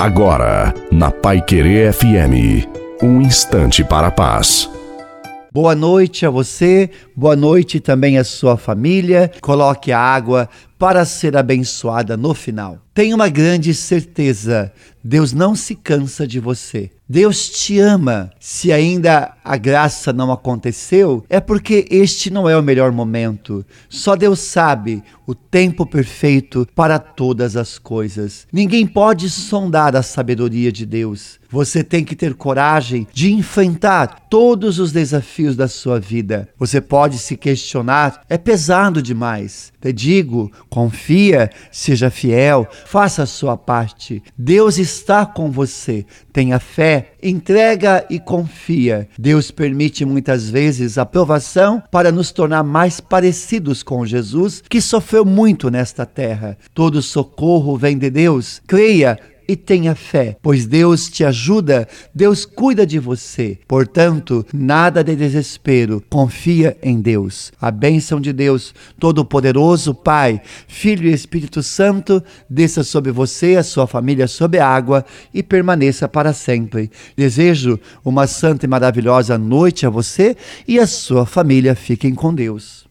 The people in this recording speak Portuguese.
Agora, na Pai Querer FM, um instante para a paz. Boa noite a você, boa noite também à sua família. Coloque a água para ser abençoada no final. Tenha uma grande certeza: Deus não se cansa de você. Deus te ama. Se ainda a graça não aconteceu, é porque este não é o melhor momento. Só Deus sabe o tempo perfeito para todas as coisas. Ninguém pode sondar a sabedoria de Deus. Você tem que ter coragem de enfrentar todos os desafios da sua vida. Você pode se questionar: é pesado demais. Te digo, confia, seja fiel, faça a sua parte. Deus está com você. Tenha fé, entrega e confia. Deus permite muitas vezes a provação para nos tornar mais parecidos com Jesus, que sofreu muito nesta terra. Todo socorro vem de Deus. Creia, e tenha fé, pois Deus te ajuda, Deus cuida de você. Portanto, nada de desespero, confia em Deus. A bênção de Deus, Todo-Poderoso, Pai, Filho e Espírito Santo, desça sobre você, a sua família, sobre a água e permaneça para sempre. Desejo uma santa e maravilhosa noite a você e a sua família. Fiquem com Deus.